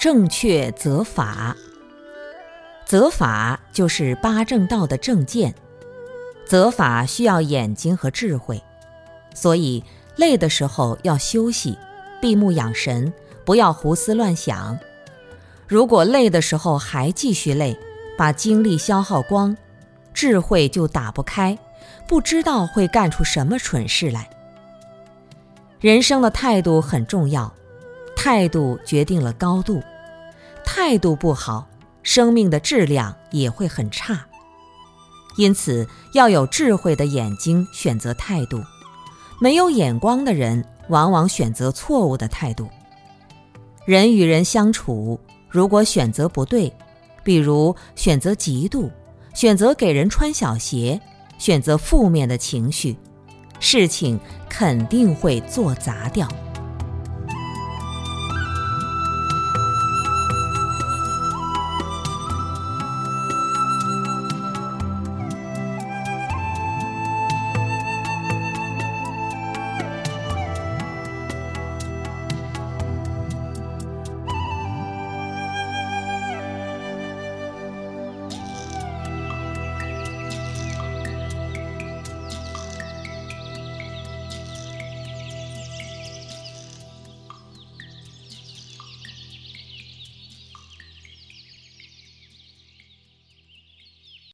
正确则法，则法就是八正道的正见。则法需要眼睛和智慧，所以累的时候要休息，闭目养神，不要胡思乱想。如果累的时候还继续累，把精力消耗光，智慧就打不开，不知道会干出什么蠢事来。人生的态度很重要。态度决定了高度，态度不好，生命的质量也会很差。因此，要有智慧的眼睛选择态度，没有眼光的人往往选择错误的态度。人与人相处，如果选择不对，比如选择嫉妒，选择给人穿小鞋，选择负面的情绪，事情肯定会做砸掉。